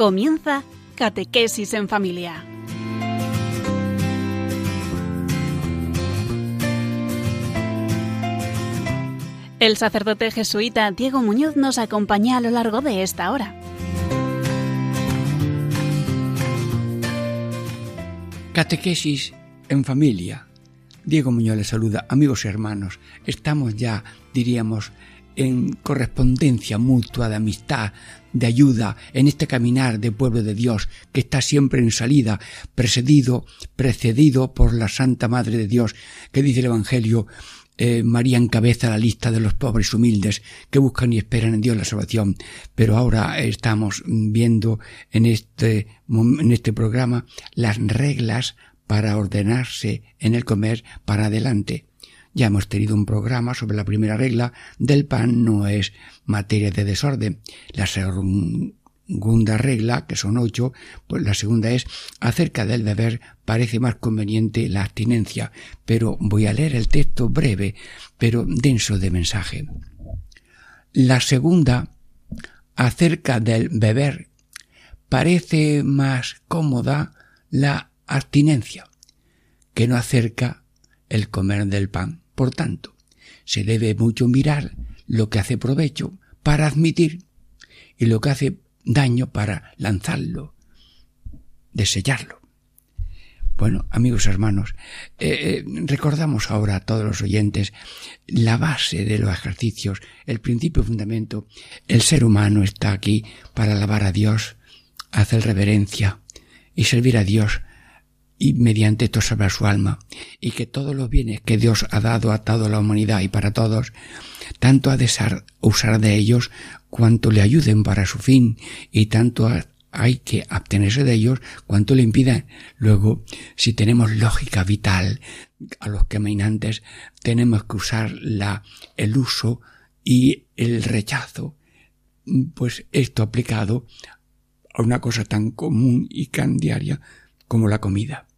Comienza Catequesis en Familia. El sacerdote jesuita Diego Muñoz nos acompaña a lo largo de esta hora. Catequesis en familia. Diego Muñoz les saluda, amigos y hermanos. Estamos ya, diríamos, en correspondencia mutua de amistad, de ayuda en este caminar de pueblo de Dios que está siempre en salida, precedido, precedido por la Santa Madre de Dios, que dice el Evangelio, eh, María encabeza la lista de los pobres humildes que buscan y esperan en Dios la salvación. Pero ahora estamos viendo en este, en este programa las reglas para ordenarse en el comer para adelante. Ya hemos tenido un programa sobre la primera regla del pan no es materia de desorden. La segunda regla, que son ocho, pues la segunda es acerca del beber parece más conveniente la abstinencia, pero voy a leer el texto breve, pero denso de mensaje. La segunda, acerca del beber, parece más cómoda la abstinencia, que no acerca el comer del pan. Por tanto, se debe mucho mirar lo que hace provecho para admitir y lo que hace daño para lanzarlo, desellarlo. Bueno, amigos hermanos, eh, eh, recordamos ahora a todos los oyentes la base de los ejercicios, el principio fundamento. El ser humano está aquí para alabar a Dios, hacer reverencia y servir a Dios y mediante esto salvar su alma, y que todos los bienes que Dios ha dado a toda la humanidad y para todos, tanto ha de usar de ellos cuanto le ayuden para su fin, y tanto hay que abstenerse de ellos cuanto le impidan. Luego, si tenemos lógica vital, a los caminantes tenemos que usar la, el uso y el rechazo. Pues esto aplicado a una cosa tan común y tan diaria como la comida.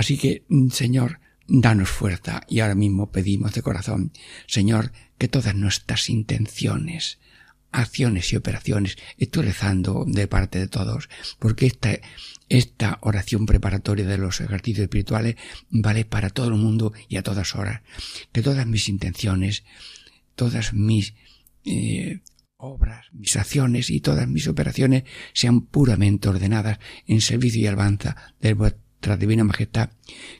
Así que, mm, Señor, danos fuerza y ahora mismo pedimos de corazón, Señor, que todas nuestras intenciones, acciones y operaciones, estoy rezando de parte de todos, porque esta, esta oración preparatoria de los ejercicios espirituales vale para todo el mundo y a todas horas. Que todas mis intenciones, todas mis eh, obras, mis acciones y todas mis operaciones sean puramente ordenadas en servicio y alabanza del nuestra divina majestad,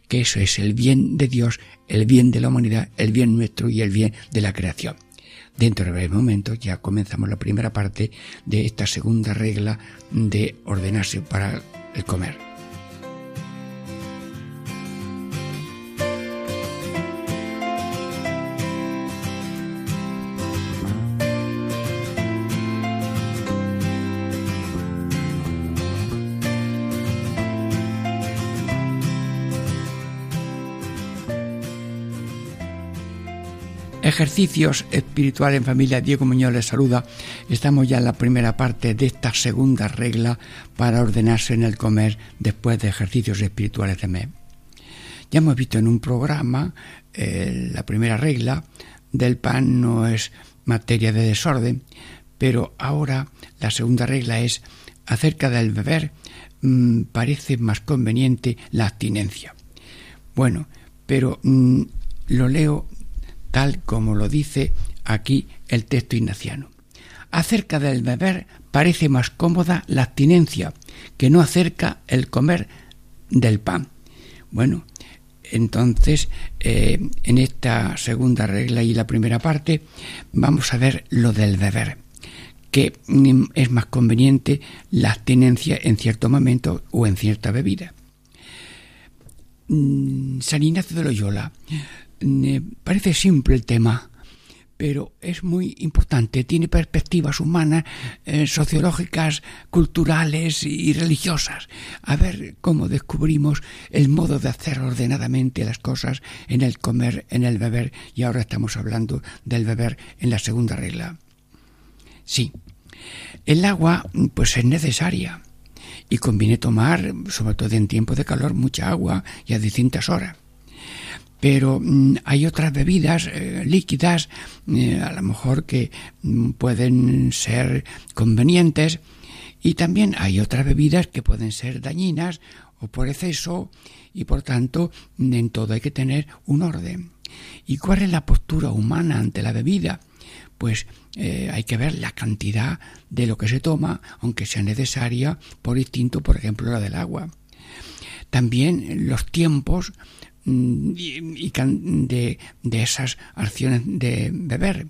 que eso es el bien de Dios, el bien de la humanidad, el bien nuestro y el bien de la creación. Dentro de breves momentos ya comenzamos la primera parte de esta segunda regla de ordenarse para el comer. Ejercicios espirituales en familia. Diego Muñoz les saluda. Estamos ya en la primera parte de esta segunda regla para ordenarse en el comer después de ejercicios espirituales de mes. Ya hemos visto en un programa eh, la primera regla del pan no es materia de desorden, pero ahora la segunda regla es acerca del beber mm, parece más conveniente la abstinencia. Bueno, pero mm, lo leo tal como lo dice aquí el texto ignaciano. Acerca del beber parece más cómoda la abstinencia que no acerca el comer del pan. Bueno, entonces eh, en esta segunda regla y la primera parte vamos a ver lo del beber que mm, es más conveniente la abstinencia en cierto momento o en cierta bebida. Mm, San Ignacio de Loyola parece simple el tema, pero es muy importante, tiene perspectivas humanas, eh, sociológicas, culturales y religiosas. A ver cómo descubrimos el modo de hacer ordenadamente las cosas en el comer, en el beber, y ahora estamos hablando del beber en la segunda regla. Sí, el agua pues es necesaria y conviene tomar, sobre todo en tiempo de calor, mucha agua y a distintas horas pero mm, hay otras bebidas eh, líquidas eh, a lo mejor que mm, pueden ser convenientes Y también hay otras bebidas que pueden ser dañinas o por exceso y por tanto en todo hay que tener un orden. ¿Y cuál es la postura humana ante la bebida? Pues eh, hay que ver la cantidad de lo que se toma, aunque sea necesaria por instinto, por ejemplo, la del agua. También los tiempos mm, de, de esas acciones de beber.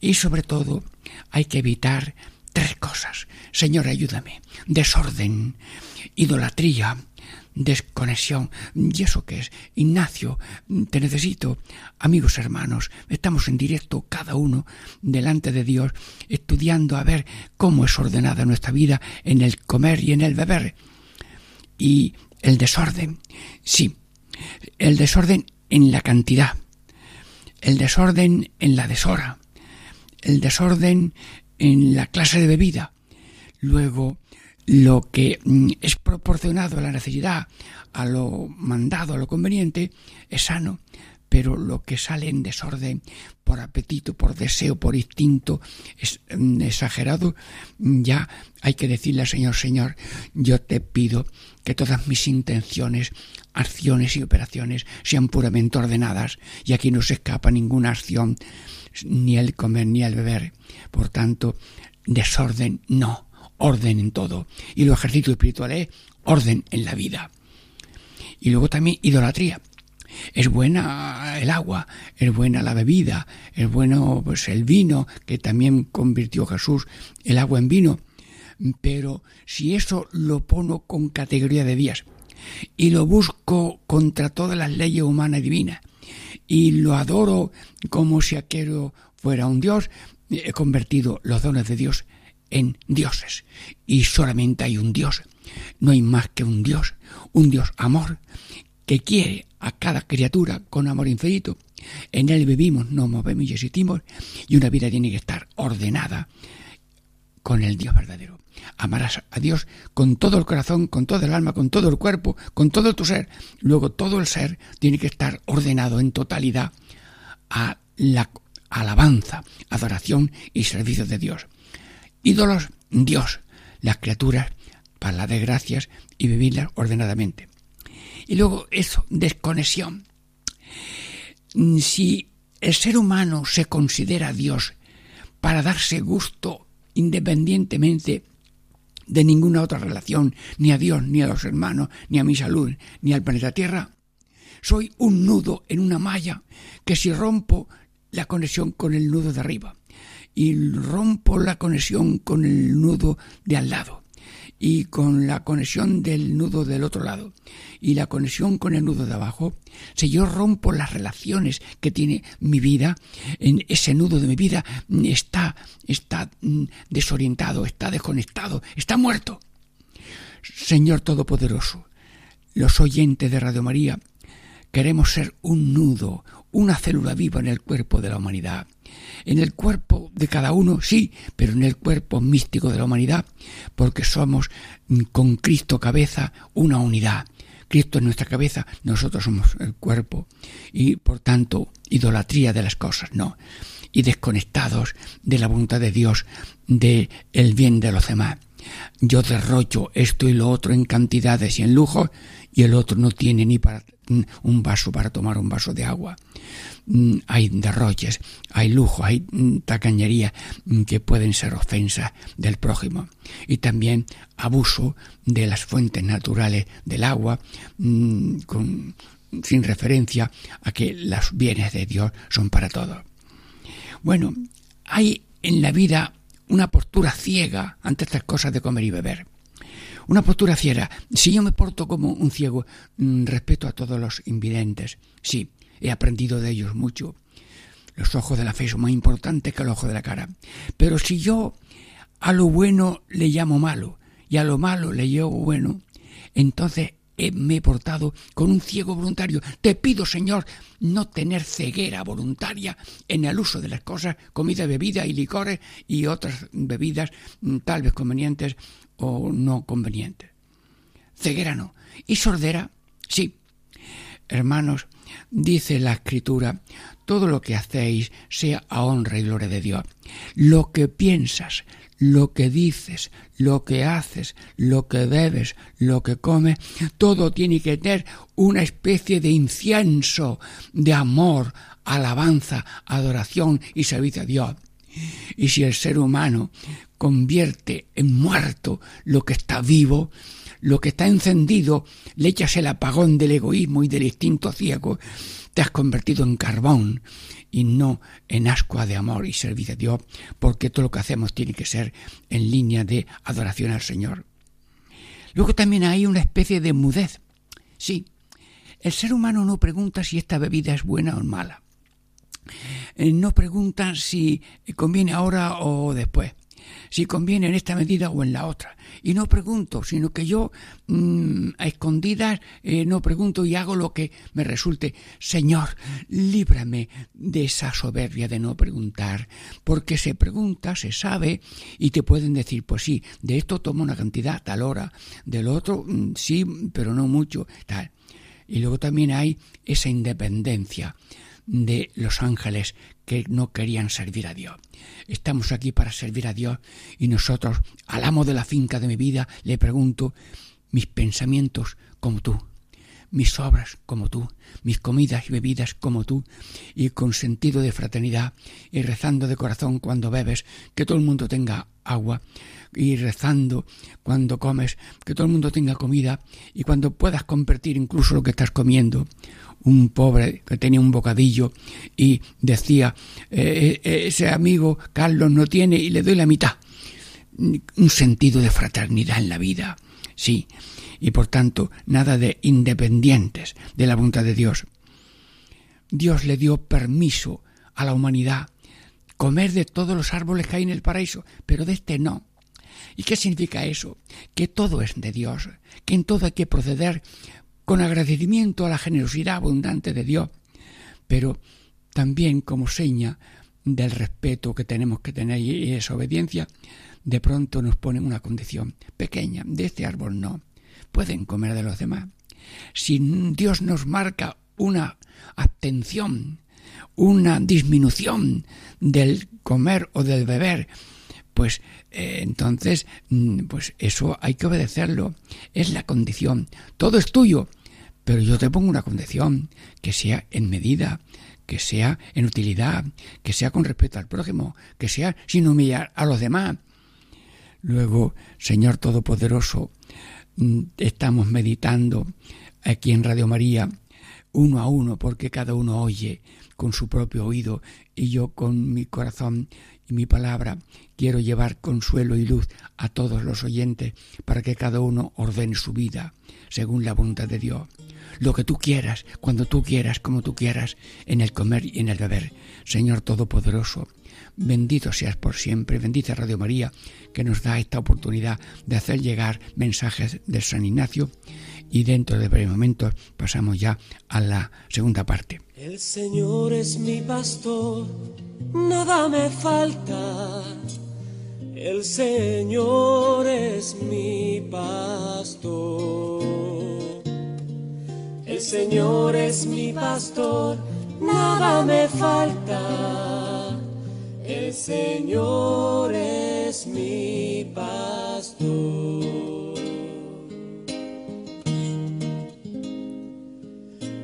Y sobre todo hay que evitar tres cosas. Señor, ayúdame. Desorden, idolatría, desconexión. ¿Y eso qué es? Ignacio, te necesito. Amigos hermanos, estamos en directo cada uno delante de Dios, estudiando a ver cómo es ordenada nuestra vida en el comer y en el beber. Y el desorden, sí, el desorden en la cantidad, el desorden en la deshora, el desorden en la clase de bebida, luego lo que mm, es proporcionado a la necesidad, a lo mandado, a lo conveniente, es sano, pero lo que sale en desorden por apetito, por deseo, por instinto, es mm, exagerado, ya hay que decirle al Señor, Señor, yo te pido que todas mis intenciones, acciones y operaciones sean puramente ordenadas y aquí no se escapa ninguna acción, ni el comer ni el beber. Por tanto, desorden no orden en todo. Y lo ejercicio espiritual es orden en la vida. Y luego también idolatría. Es buena el agua, es buena la bebida, es bueno pues el vino, que también convirtió Jesús el agua en vino. Pero si eso lo pongo con categoría de días y lo busco contra todas las leyes humanas y divinas y lo adoro como si aquello fuera un Dios, he convertido los dones de Dios en dioses. Y solamente hay un Dios. No hay más que un Dios, un Dios amor, que quiere a cada criatura con amor infinito. En Él vivimos, nos movemos y existimos, y una vida tiene que estar ordenada con el Dios verdadero. Amarás a Dios con todo el corazón, con todo el alma, con todo el cuerpo, con todo tu ser. Luego todo el ser tiene que estar ordenado en totalidad a la alabanza, adoración y servicio de Dios. Ídolos, Dios, las criaturas, para la de gracias y vivirlas ordenadamente. Y luego eso, desconexión. Si el ser humano se considera Dios para darse gusto independientemente de ninguna otra relación, ni a Dios, ni a los hermanos, ni a mi salud, ni al planeta Tierra, soy un nudo en una malla que si rompo la conexión con el nudo de arriba y rompo la conexión con el nudo de al lado y con la conexión del nudo del otro lado y la conexión con el nudo de abajo, si yo rompo las relaciones que tiene mi vida, en ese nudo de mi vida está, está mm, desorientado, está desconectado, está muerto. Señor Todopoderoso, los oyentes de Radio María, queremos ser un nudo, una célula viva en el cuerpo de la humanidad. En el cuerpo de cada uno, sí, pero en el cuerpo místico de la humanidad, porque somos mm, con Cristo cabeza una unidad. Cristo es nuestra cabeza, nosotros somos el cuerpo. Y por tanto, idolatría de las cosas, no. Y desconectados de la voluntad de Dios, del el bien de los demás. Yo derrocho esto y lo otro en cantidades y en lujo, y el otro no tiene ni para un vaso para tomar un vaso de agua. Mm, hay derroches, hay lujo, hay mm, tacañería mm, que pueden ser ofensas del prójimo. Y también abuso de las fuentes naturales del agua sin referencia a que los bienes de Dios son para todos. Bueno, hay en la vida una postura ciega ante estas cosas de comer y beber. Una postura ciega. Si yo me porto como un ciego mm, respeto a todos los invidentes, sí, he aprendido de ellos mucho. Los ojos de la fe son más importantes que el ojo de la cara. Pero si yo a lo bueno le llamo malo y a lo malo le llamo bueno, entonces me he portado con un ciego voluntario. Te pido, Señor, no tener ceguera voluntaria en el uso de las cosas, comida, bebida y licores y otras bebidas mm, tal vez convenientes o no convenientes. Ceguera no. Y sordera, sí. Hermanos, dice la escritura, todo lo que hacéis sea a honra y gloria de Dios. Lo que piensas, lo que dices, lo que haces, lo que bebes, lo que comes, todo tiene que tener una especie de incienso de amor, alabanza, adoración y servicio a Dios. Y si el ser humano convierte en muerto lo que está vivo, lo que está encendido, le echas el apagón del egoísmo y del instinto ciego, te has convertido en carbón y no en ascua de amor y servicio a Dios, porque todo lo que hacemos tiene que ser en línea de adoración al Señor. Luego también hay una especie de mudez. Sí, el ser humano no pregunta si esta bebida es buena o mala. Eh, no pregunta si conviene ahora o después, si conviene en esta medida o en la otra. Y no pregunto, sino que yo mm, a escondidas eh, no pregunto y hago lo que me resulte. Señor, líbrame de esa soberbia de no preguntar, porque se pregunta, se sabe y te pueden decir, pues sí, de esto tomo una cantidad tal hora, del otro mm, sí, pero no mucho, tal. Y luego también hay esa independencia de los ángeles que no querían servir a Dios. Estamos aquí para servir a Dios y nosotros, al amo de la finca de mi vida, le pregunto mis pensamientos como tú, mis obras como tú, mis comidas y bebidas como tú, y con sentido de fraternidad, y rezando de corazón cuando bebes, que todo el mundo tenga agua, y rezando cuando comes, que todo el mundo tenga comida, y cuando puedas convertir incluso lo que estás comiendo, un pobre que tenía un bocadillo y decía, eh, eh, ese amigo Carlos no tiene y le doy la mitad. Un sentido de fraternidad en la vida, sí, y por tanto nada de independientes de la voluntad de Dios. Dios le dio permiso a la humanidad comer de todos los árboles que hay en el paraíso, pero de este no. ¿Y qué significa eso? Que todo es de Dios, que en todo hay que proceder con agradecimiento a la generosidad abundante de Dios, pero también como seña del respeto que tenemos que tener y esa obediencia, de pronto nos ponen una condición pequeña, de este árbol no, pueden comer de los demás. Si Dios nos marca una abstención, una disminución del comer o del beber, pues eh, entonces, mm, pues eso hay que obedecerlo. Es la condición. Todo es tuyo, pero yo te pongo una condición que sea en medida, que sea en utilidad, que sea con respeto al prójimo, que sea sin humillar a los demás. Luego, Señor Todopoderoso, mm, estamos meditando aquí en Radio María uno a uno, porque cada uno oye con su propio oído y yo con mi corazón y mi palabra quiero llevar consuelo y luz a todos los oyentes para que cada uno ordene su vida según la voluntad de Dios. Lo que tú quieras, cuando tú quieras, como tú quieras, en el comer y en el beber. Señor Todopoderoso, bendito seas por siempre, bendita Radio María, que nos da esta oportunidad de hacer llegar mensajes de San Ignacio y dentro de breves momentos pasamos ya a la segunda parte. El Señor es mi pastor, nada me falta. El Señor es mi pastor. El Señor es mi pastor, nada me falta. El Señor es mi pastor.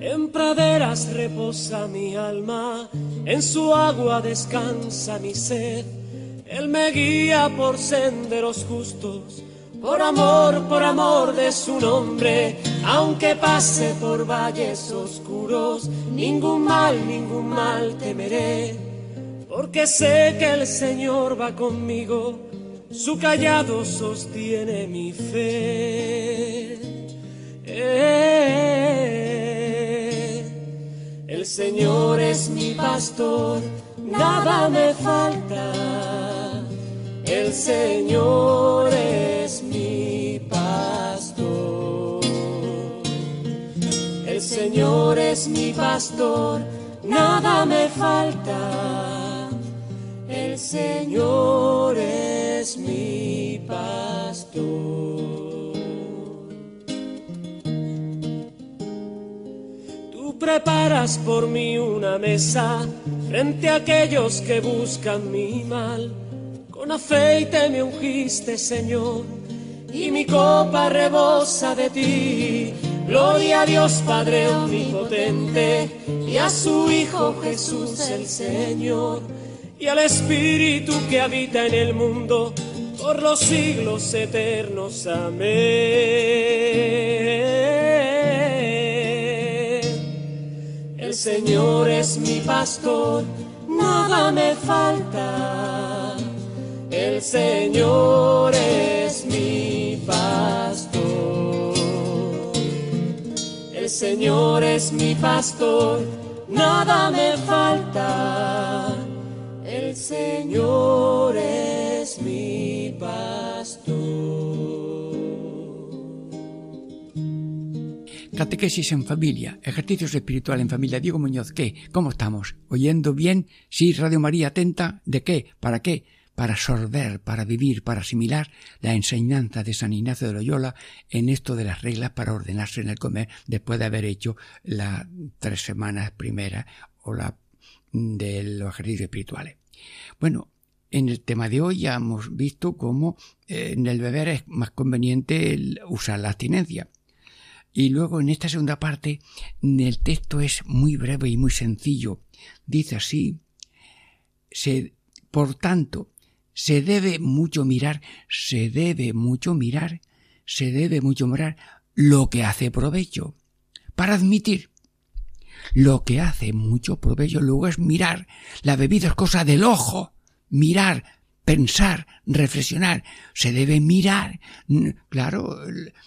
En praderas reposa mi alma, en su agua descansa mi sed. Él me guía por senderos justos, por amor, por amor de su nombre. Aunque pase por valles oscuros, ningún mal, ningún mal temeré. Porque sé que el Señor va conmigo, su callado sostiene mi fe. El Señor es mi pastor, nada me falta. El Señor es mi pastor. El Señor es mi pastor, nada me falta. El Señor es mi pastor. preparas por mí una mesa frente a aquellos que buscan mi mal. Con aceite me ungiste, Señor, y mi copa rebosa de ti. Gloria a Dios Padre Omnipotente y a su Hijo Jesús el Señor y al Espíritu que habita en el mundo por los siglos eternos. Amén. El Señor es mi pastor, nada me falta el Señor es mi pastor. El Señor es mi pastor, nada me falta. El Señor es mi pastor. Catequesis en familia, ejercicios espirituales en familia. Diego Muñoz, ¿qué? ¿Cómo estamos? ¿Oyendo bien? Sí, Radio María atenta. ¿De qué? ¿Para qué? Para sorber, para vivir, para asimilar la enseñanza de San Ignacio de Loyola en esto de las reglas para ordenarse en el comer después de haber hecho las tres semanas primeras o la de los ejercicios espirituales. Bueno, en el tema de hoy ya hemos visto cómo eh, en el beber es más conveniente usar la abstinencia. Y luego en esta segunda parte el texto es muy breve y muy sencillo. Dice así, se, por tanto, se debe mucho mirar, se debe mucho mirar, se debe mucho mirar lo que hace provecho. Para admitir lo que hace mucho provecho luego es mirar. La bebida es cosa del ojo. Mirar, pensar, reflexionar. Se debe mirar. Claro,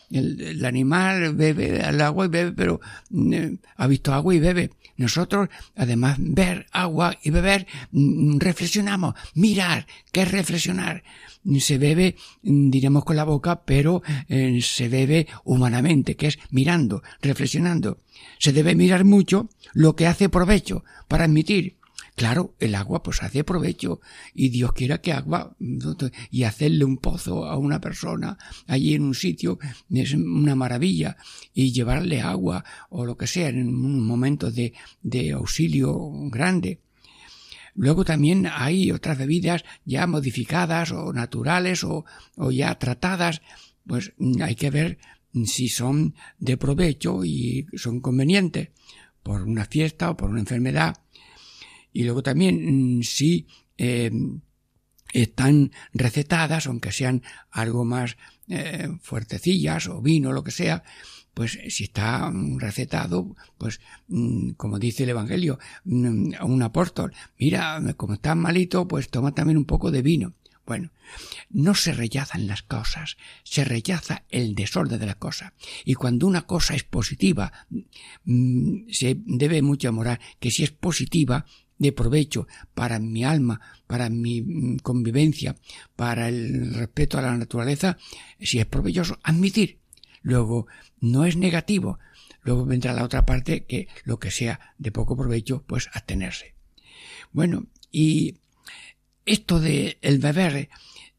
el, animal bebe al agua y bebe, pero mm, ha visto agua y bebe. Nosotros, además, ver agua y beber, mm, reflexionamos. Mirar, ¿qué es reflexionar? Se bebe, mm, diremos con la boca, pero eh, se bebe humanamente, que es mirando, reflexionando. Se debe mirar mucho lo que hace provecho para admitir Claro, el agua pues hace provecho. Y Dios quiera que agua y hacerle un pozo a una persona allí en un sitio es una maravilla. Y llevarle agua o lo que sea en un momento de, de auxilio grande. Luego también hay otras bebidas ya modificadas o naturales o, o ya tratadas, pues hay que ver si son de provecho y son convenientes. Por una fiesta o por una enfermedad y luego también mm, si eh, están recetadas, aunque sean algo más eh, fuertecillas o vino, lo que sea, pues si está mm, recetado, pues mm, como dice el Evangelio, un apóstol, mira, como estás malito, pues toma también un poco de vino. Bueno, no se rechazan las cosas, se rechaza el desorden de la cosa. Y cuando una cosa es positiva, se debe mucho amorar que si es positiva, de provecho para mi alma, para mi mm, convivencia, para el respeto a la naturaleza, si es provechoso, admitir. Luego, no es negativo. Luego vendrá la otra parte que lo que sea de poco provecho, pues abstenerse. Bueno, y esto de el beber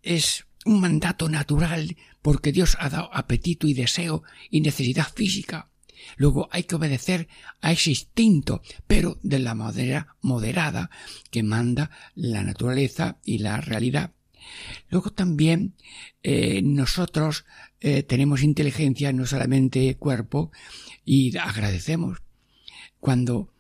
es un mandato natural porque Dios ha dado apetito y deseo y necesidad física. Luego hay que obedecer a ese instinto, pero de la manera moderada que manda la naturaleza y la realidad. Luego también eh, nosotros eh, tenemos inteligencia, no solamente cuerpo, y agradecemos. Cuando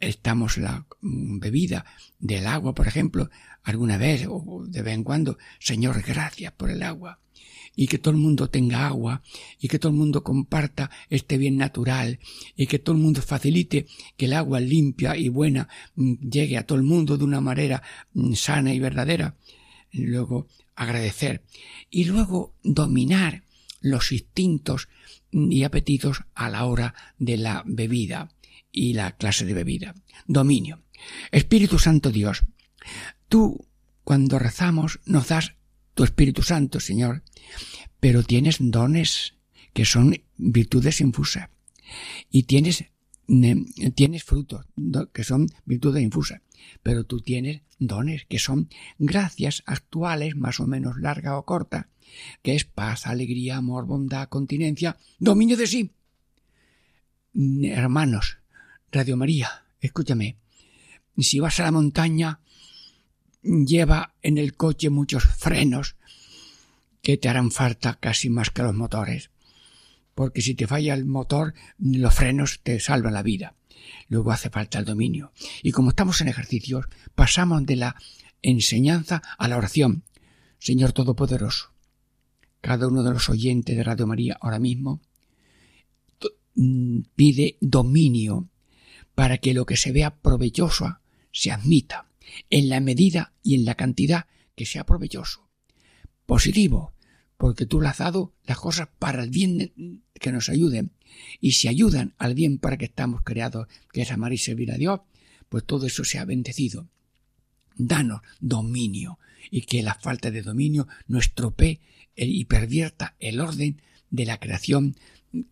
estamos la mm, bebida del agua, por ejemplo, alguna vez o de vez en cuando, Señor, gracias por el agua y que todo el mundo tenga agua y que todo el mundo comparta este bien natural y que todo el mundo facilite que el agua limpia y buena mm, llegue a todo el mundo de una manera mm, sana y verdadera. Luego agradecer y luego dominar los instintos y apetitos a la hora de la bebida y la clase de bebida. Dominio. Espíritu Santo Dios, tú cuando rezamos nos das tu Espíritu Santo, Señor, pero tienes dones que son virtudes infusas y tienes tienes frutos que son virtudes infusas, pero tú tienes dones que son gracias actuales, más o menos larga o corta, que es paz, alegría, amor, bondad, continencia, dominio de sí. Hermanos, Radio María, escúchame, si vas a la montaña, lleva en el coche muchos frenos que te harán falta casi más que los motores. Porque si te falla el motor, los frenos te salvan la vida. Luego hace falta el dominio. Y como estamos en ejercicios, pasamos de la enseñanza a la oración. Señor Todopoderoso, cada uno de los oyentes de Radio María ahora mismo mm, pide dominio para que lo que se vea provechoso se admita en la medida y en la cantidad que sea provechoso. Positivo, porque tú le has dado las cosas para el bien que nos ayuden. Y si ayudan al bien para que estamos creados, que es amar y servir a Dios, pues todo eso sea bendecido. Danos dominio y que la falta de dominio no estropee y pervierta el orden de la creación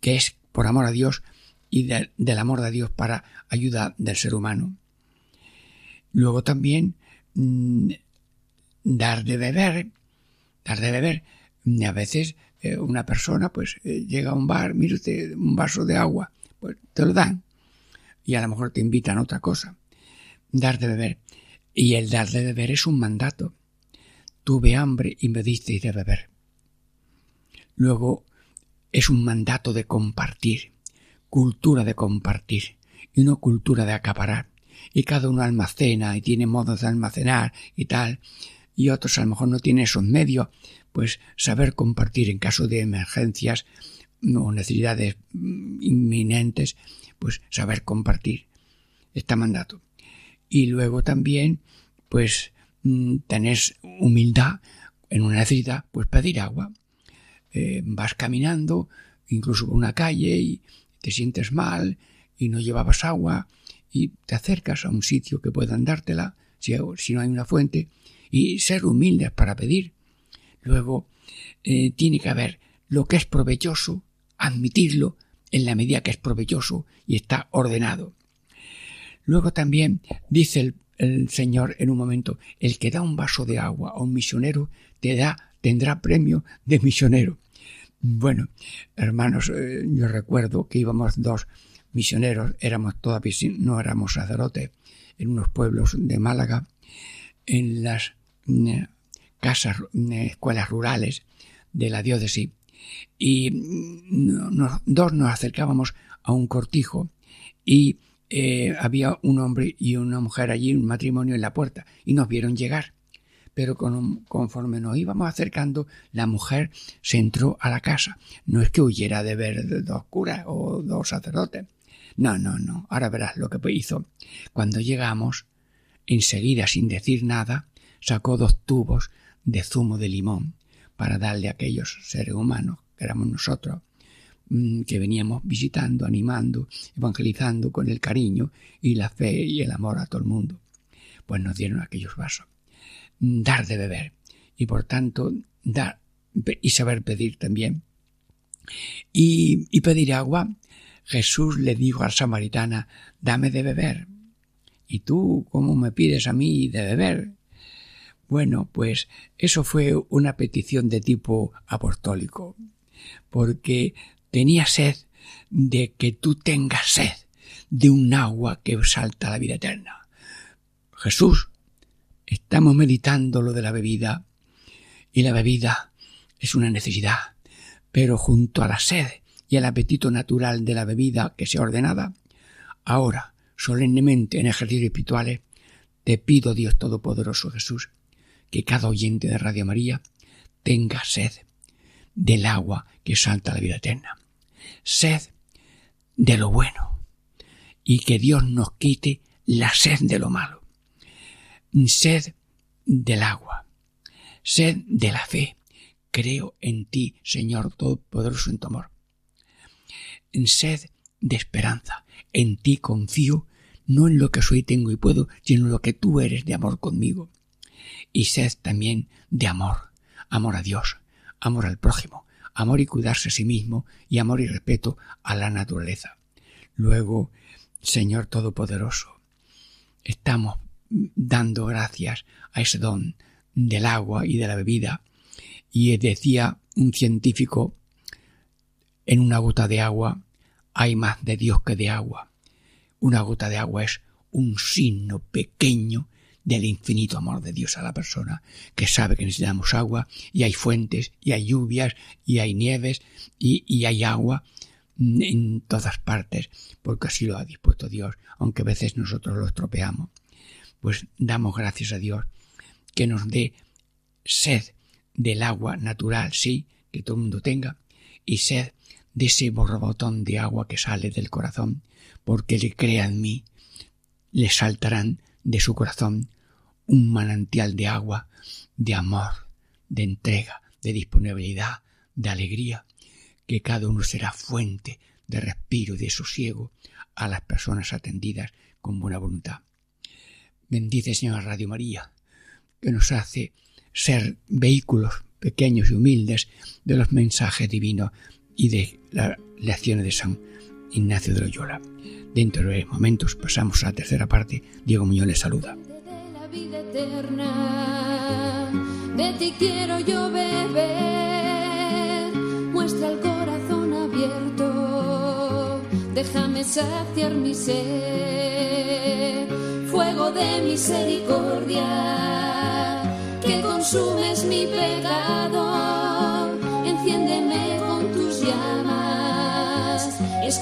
que es por amor a Dios y del amor de Dios para ayuda del ser humano. Luego también mm, dar de beber, dar de beber. A veces eh, una persona pues eh, llega a un bar, mire usted un vaso de agua, pues te lo dan y a lo mejor te invitan a otra cosa. Dar de beber. Y el dar de beber es un mandato. Tuve hambre y me diste de beber. Luego es un mandato de compartir, cultura de compartir y no cultura de acaparar y cada uno almacena y tiene modos de almacenar y tal, y otros a lo mejor no tienen esos medios, pues saber compartir en caso de emergencias o necesidades inminentes, pues saber compartir. Está mandato. Y luego también, pues, mm, tenés humildad en una necesidad, pues pedir agua. Eh, vas caminando, incluso por una calle, y te sientes mal, y no llevabas agua, y te acercas a un sitio que puedan dártela, si, no hay una fuente, y ser humildes para pedir. Luego, eh, tiene que haber lo que es provechoso, admitirlo en la medida que es provechoso y está ordenado. Luego también dice el, el, Señor en un momento, el que da un vaso de agua a un misionero te da, tendrá premio de misionero. Bueno, hermanos, eh, yo recuerdo que íbamos dos misioneros, éramos todavía, no éramos sacerdotes, en unos pueblos de Málaga, en las mm, casas, mm, escuelas rurales de la diócesis, y mm, dos nos acercábamos a un cortijo y eh, había un hombre y una mujer allí, un matrimonio en la puerta, y nos vieron llegar. Pero conforme nos íbamos acercando, la mujer se entró a la casa. No es que huyera de ver dos curas o dos sacerdotes, no, no, no. Ahora verás lo que hizo. Cuando llegamos, enseguida, sin decir nada, sacó dos tubos de zumo de limón para darle a aquellos seres humanos, que éramos nosotros, mm, que veníamos visitando, animando, evangelizando con el cariño y la fe y el amor a todo el mundo. Pues nos dieron aquellos vasos. Dar de beber y por tanto dar y saber pedir también. Y, y pedir agua Jesús le dijo a la samaritana, dame de beber. ¿Y tú cómo me pides a mí de beber? Bueno, pues eso fue una petición de tipo apostólico, porque tenía sed de que tú tengas sed de un agua que salta la vida eterna. Jesús, estamos meditando lo de la bebida, y la bebida es una necesidad, pero junto a la sed y el apetito natural de la bebida que sea ordenada, ahora, solemnemente en ejercicios espirituales, te pido, Dios Todopoderoso Jesús, que cada oyente de Radio María tenga sed del agua que salta la vida eterna, sed de lo bueno, y que Dios nos quite la sed de lo malo, sed del agua, sed de la fe. Creo en ti, Señor Todopoderoso, en tu amor en sed de esperanza. En ti confío, no en lo que soy, tengo y puedo, sino en lo que tú eres de amor conmigo. Y sed también de amor, amor a Dios, amor al prójimo, amor y cuidarse a sí mismo y amor y respeto a la naturaleza. Luego, Señor Todopoderoso, estamos dando gracias a ese don del agua y de la bebida. Y decía un científico en una gota de agua hay más de Dios que de agua. Una gota de agua es un signo pequeño del infinito amor de Dios a la persona, que sabe que necesitamos agua, y hay fuentes, y hay lluvias, y hay nieves, y, hay agua en todas partes, porque así lo ha dispuesto Dios, aunque a veces nosotros lo estropeamos. Pues damos gracias a Dios que nos dé sed del agua natural, sí, que todo el mundo tenga, y sed de ese borbotón de agua que sale del corazón, porque le crea en mí, le saltarán de su corazón un manantial de agua, de amor, de entrega, de disponibilidad, de alegría, que cada uno será fuente de respiro y de sosiego a las personas atendidas con buena voluntad. Bendice, Señor Radio María, que nos hace ser vehículos pequeños y humildes de los mensajes divinos y de las lecciones de San Ignacio de Loyola. Dentro de momentos pasamos a la tercera parte. Diego Muñoz les saluda. De ti quiero yo beber, muestra el corazón abierto, déjame saciar mi sed, fuego de misericordia, que consumes mi pecado,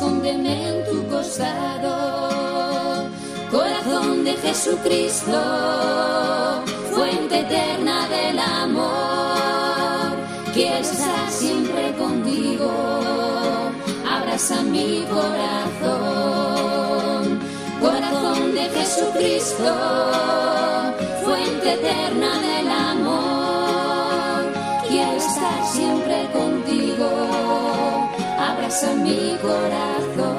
en tu costado, corazón de Jesucristo, fuente eterna del amor, quiero estar siempre contigo, abraza mi corazón, corazón de Jesucristo, fuente eterna del amor, quiero estar siempre contigo, abraza mi corazón.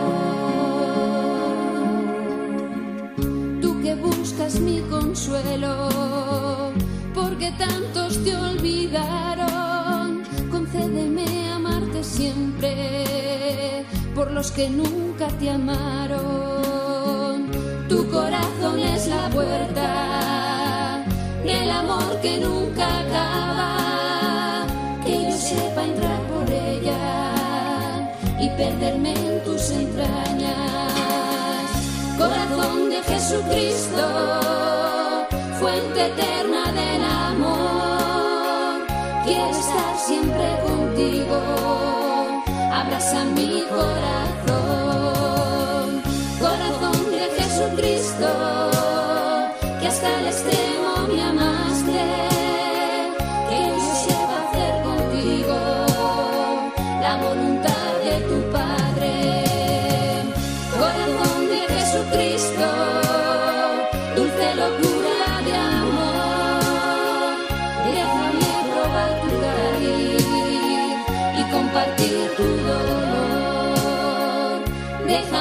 Tú que buscas mi consuelo, porque tantos te olvidaron, concédeme amarte siempre por los que nunca te amaron. Tu corazón es la puerta del amor que nunca acaba, que yo sepa entrar perderme en tus entrañas. Corazón de Jesucristo, fuente eterna del amor, quiero estar siempre contigo, abraza mi corazón, corazón de Jesucristo, que hasta el extremo me amaste,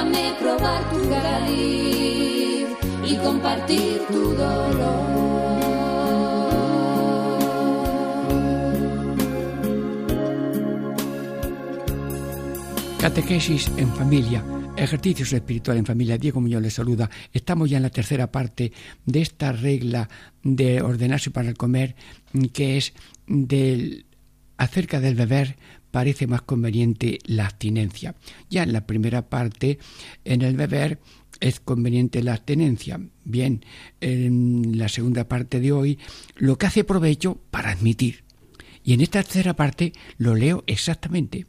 déjame probar tu y compartir tu dolor. Catequesis en familia, ejercicios espirituales en familia. Diego Muñoz les saluda. Estamos ya en la tercera parte de esta regla de ordenarse para el comer, que es del acerca del beber parece más conveniente la abstinencia. Ya en la primera parte, en el beber es conveniente la abstinencia. Bien, en la segunda parte de hoy, lo que hace provecho para admitir. Y en esta tercera parte lo leo exactamente.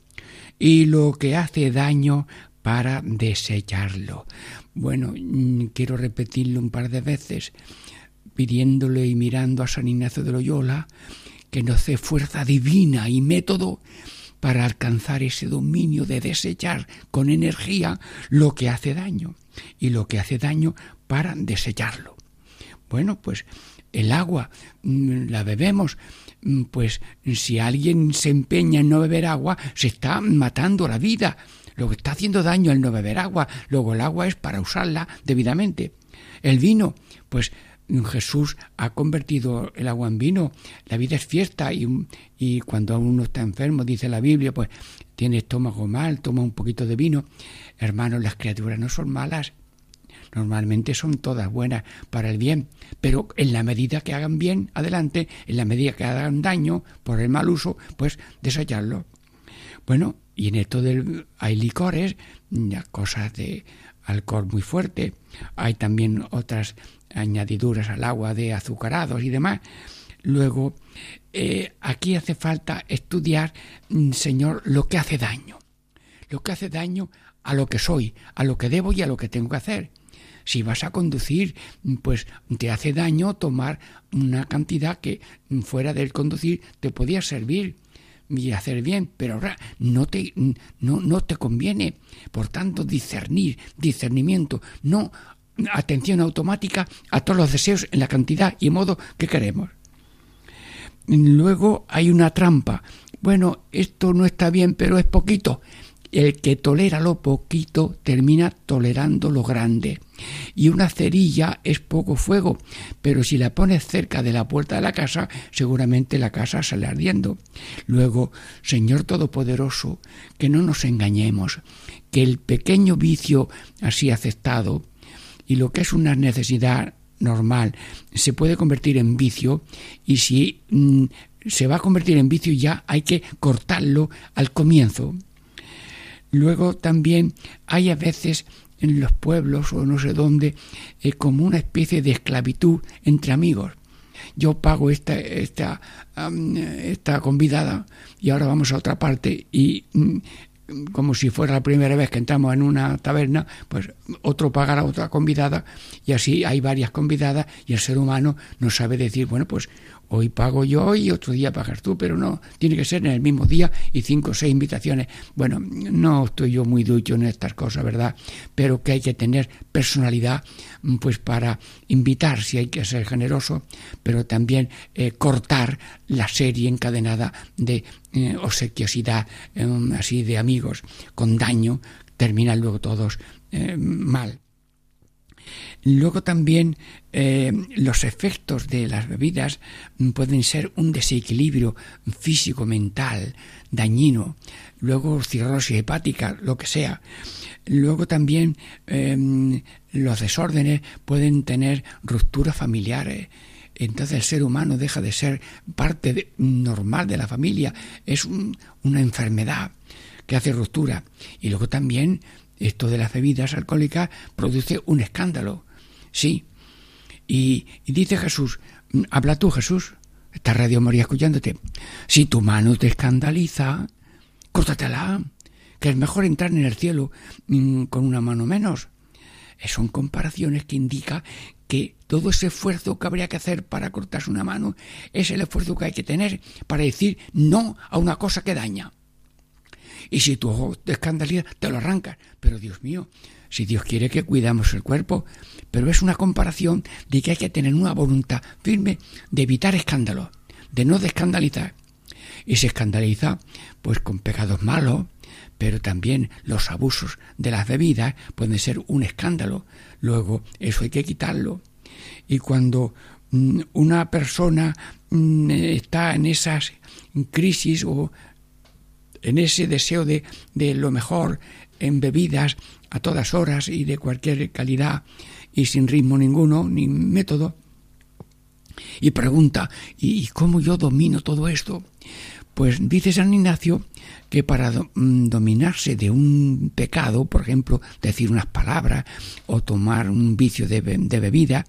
Y lo que hace daño para desecharlo. Bueno, quiero repetirlo un par de veces, pidiéndole y mirando a San Ignacio de Loyola que nos dé fuerza divina y método para alcanzar ese dominio de desechar con energía lo que hace daño y lo que hace daño para desecharlo. Bueno, pues el agua la bebemos, pues si alguien se empeña en no beber agua, se está matando la vida. Lo que está haciendo daño el no beber agua. Luego el agua es para usarla debidamente. El vino, pues Jesús ha convertido el agua en vino. La vida es fiesta y, y, cuando uno está enfermo, dice la Biblia, pues tiene estómago mal, toma un poquito de vino. Hermanos, las criaturas no son malas. Normalmente son todas buenas para el bien, pero en la medida que hagan bien, adelante, en la medida que hagan daño por el mal uso, pues desecharlo. Bueno, y en esto del, hay licores, cosas de alcohol muy fuerte, hay también otras añadiduras al agua de azucarados y demás. Luego, eh, aquí hace falta estudiar, mm, Señor, lo que hace daño. Lo que hace daño a lo que soy, a lo que debo y a lo que tengo que hacer. Si vas a conducir, pues te hace daño tomar una cantidad que fuera del conducir te podía servir y hacer bien, pero ahora no te, no, no te conviene. Por tanto, discernir, discernimiento, no atención automática a todos los deseos en la cantidad y modo que queremos. Luego hay una trampa. Bueno, esto no está bien, pero es poquito. El que tolera lo poquito termina tolerando lo grande. Y una cerilla es poco fuego, pero si la pones cerca de la puerta de la casa, seguramente la casa sale ardiendo. Luego, Señor Todopoderoso, que no nos engañemos, que el pequeño vicio así aceptado y lo que es una necesidad normal se puede convertir en vicio y si mm, se va a convertir en vicio ya hay que cortarlo al comienzo. Luego también hay a veces en los pueblos o no sé dónde eh, como una especie de esclavitud entre amigos. Yo pago esta, esta, esta convidada y ahora vamos a otra parte y mm, como si fuera la primera vez que entramos en una taberna, pues otro pagará otra convidada y así hay varias convidadas y el ser humano no sabe decir, bueno, pues hoy pago yo y otro día pagas tú, pero no, tiene que ser en el mismo día y cinco o seis invitaciones. Bueno, no estoy yo muy ducho en estas cosas, ¿verdad? Pero que hay que tener personalidad, pues para invitar, si hay que ser generoso, pero también eh, cortar la serie encadenada de eh, obsequiosidad, em, así de amigos, con daño, terminan luego todos eh, mal. Luego también eh, los efectos de las bebidas pueden ser un desequilibrio físico, mental, dañino, luego cirrosis hepática, lo que sea. Luego también em, los desórdenes pueden tener rupturas familiares. Entonces el ser humano deja de ser parte normal de la familia, es una enfermedad que hace ruptura. Y luego también esto de las bebidas alcohólicas produce un escándalo Sí. Y, dice Jesús, habla tú Jesús, está Radio María escuchándote. Si tu mano te escandaliza, córtatela, que es mejor entrar en el cielo mm, con una mano menos. Son comparaciones que indican que todo ese esfuerzo que habría que hacer para cortarse una mano es el esfuerzo que hay que tener para decir no a una cosa que daña. Y si tu ojo te escandaliza, te lo arrancas. Pero Dios mío, si Dios quiere que cuidamos el cuerpo, pero es una comparación de que hay que tener una voluntad firme de evitar escándalos, de no descandalizar. Y se escandaliza pues con pecados malos, pero también los abusos de las bebidas pueden ser un escándalo. Luego, eso hay que quitarlo. Y cuando mm, una persona mm, está en esas crisis o en ese deseo de, de lo mejor en bebidas a todas horas y de cualquier calidad y sin ritmo ninguno, ni método, y pregunta, ¿y cómo yo domino todo esto? Pues dice San Ignacio que para mm, dominarse de un pecado, por ejemplo, decir unas palabras o tomar un vicio de, de, bebida,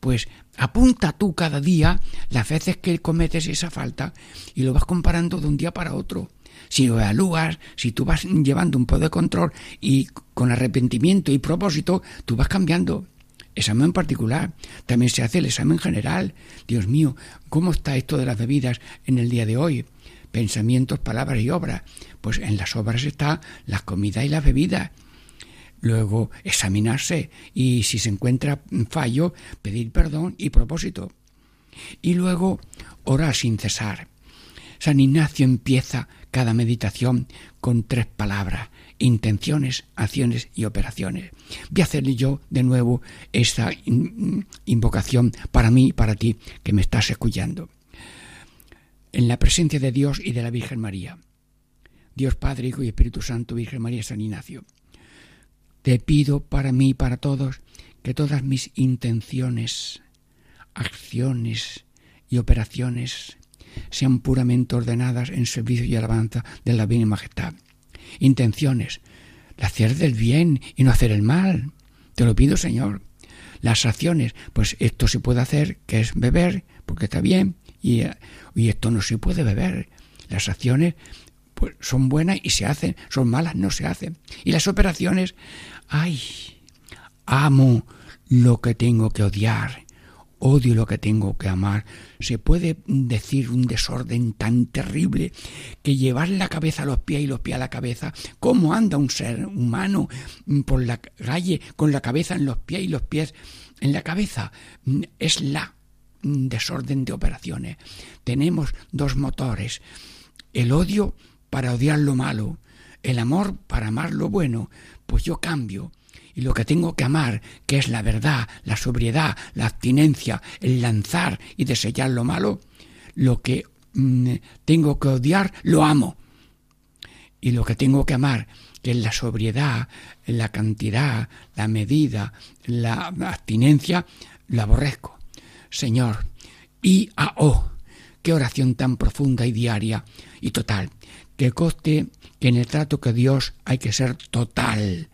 pues apunta tú cada día las veces que cometes esa falta y lo vas comparando de un día para otro si lo evalúas, si tú vas llevando un poco de control y con arrepentimiento y propósito, tú vas cambiando. Examen particular, también se hace el examen general. Dios mío, ¿cómo está esto de las bebidas en el día de hoy? Pensamientos, palabras y obras. Pues en las obras está la comida y las bebidas. Luego examinarse y si se encuentra fallo, pedir perdón y propósito. Y luego orar sin cesar. San Ignacio empieza cada meditación con tres palabras, intenciones, acciones y operaciones. Voy a hacer yo de nuevo esta invocación para mí y para ti que me estás escuchando. En la presencia de Dios y de la Virgen María. Dios Padre, Hijo y Espíritu Santo, Virgen María, San Ignacio. Te pido para mí y para todos que todas mis intenciones, acciones y operaciones sean puramente ordenadas en servicio y alabanza de la Divina Majestad. Intenciones, hacer del bien y no hacer el mal. Te lo pido, Señor. Las acciones, pues esto se puede hacer, que es beber, porque está bien, y, y esto no se puede beber. Las acciones pues, son buenas y se hacen, son malas, no se hacen. Y las operaciones, ay, amo lo que tengo que odiar, odio lo que tengo que amar. Se puede decir un desorden tan terrible que llevar la cabeza a los pies y los pies a la cabeza. ¿Cómo anda un ser humano por la calle con la cabeza en los pies y los pies en la cabeza? Es la desorden de operaciones. Tenemos dos motores. El odio para odiar lo malo, el amor para amar lo bueno. Pues yo cambio y lo que tengo que amar, que es la verdad, la sobriedad, la abstinencia, el lanzar y desellar lo malo, lo que mm, tengo que odiar, lo amo. Y lo que tengo que amar, que es la sobriedad, la cantidad, la medida, la abstinencia, lo aborrezco. Señor, y a oh, qué oración tan profunda y diaria y total, que coste que en el trato que Dios hay que ser total.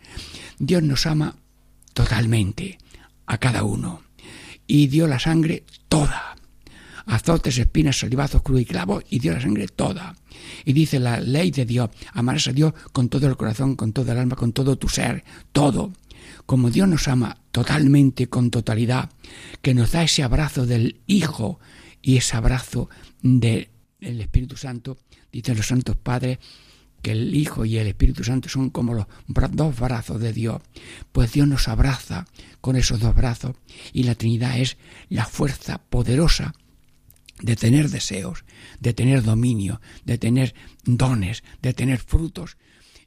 Dios nos ama totalmente, a cada uno, y dio la sangre toda. Azotes, espinas, salivazos, cruz y clavos, y dio la sangre toda. Y dice la ley de Dios, amarás a Dios con todo el corazón, con todo el alma, con todo tu ser, todo. Como Dios nos ama totalmente, con totalidad, que nos da ese abrazo del Hijo y ese abrazo del Espíritu Santo, dicen los santos padres, que el Hijo y el Espíritu Santo son como los dos brazos de Dios, pues Dios nos abraza con esos dos brazos y la Trinidad es la fuerza poderosa de tener deseos, de tener dominio, de tener dones, de tener frutos.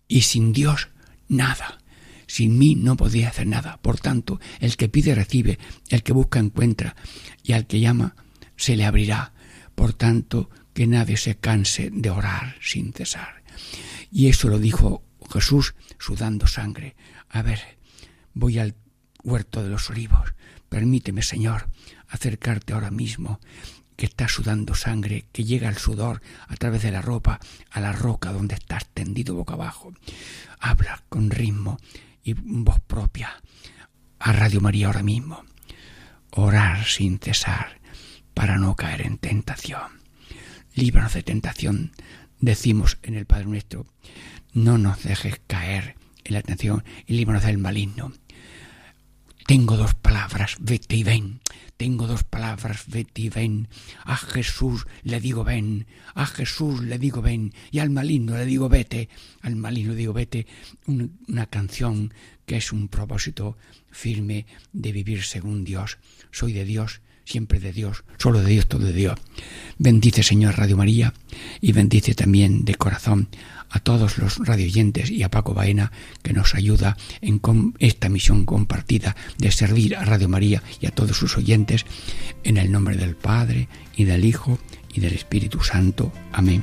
Y sin Dios, nada. Sin mí no podía hacer nada. Por tanto, el que pide recibe, el que busca encuentra, y al que llama se le abrirá. Por tanto, que nadie se canse de orar sin cesar. Y eso lo dijo Jesús sudando sangre. A ver, voy al huerto de los olivos. Permíteme, Señor, acercarte ahora mismo, que estás sudando sangre, que llega el sudor a través de la ropa a la roca donde estás tendido boca abajo. Habla con ritmo y voz propia a Radio María ahora mismo. Orar sin cesar para no caer en tentación. Líbranos de tentación decimos en el Padre Nuestro, no nos dejes caer en la tentación y líbranos del maligno. Tengo dos palabras, vete y ven. Tengo dos palabras, vete y ven. A Jesús le digo ven. A Jesús le digo ven. Y al maligno le digo vete. Al maligno le digo vete. una canción que es un propósito firme de vivir según Dios. Soy de Dios siempre de Dios, solo de Dios, todo de Dios. Bendice Señor Radio María y bendice también de corazón a todos los radioyentes y a Paco Baena que nos ayuda en esta misión compartida de servir a Radio María y a todos sus oyentes en el nombre del Padre y del Hijo y del Espíritu Santo. Amén.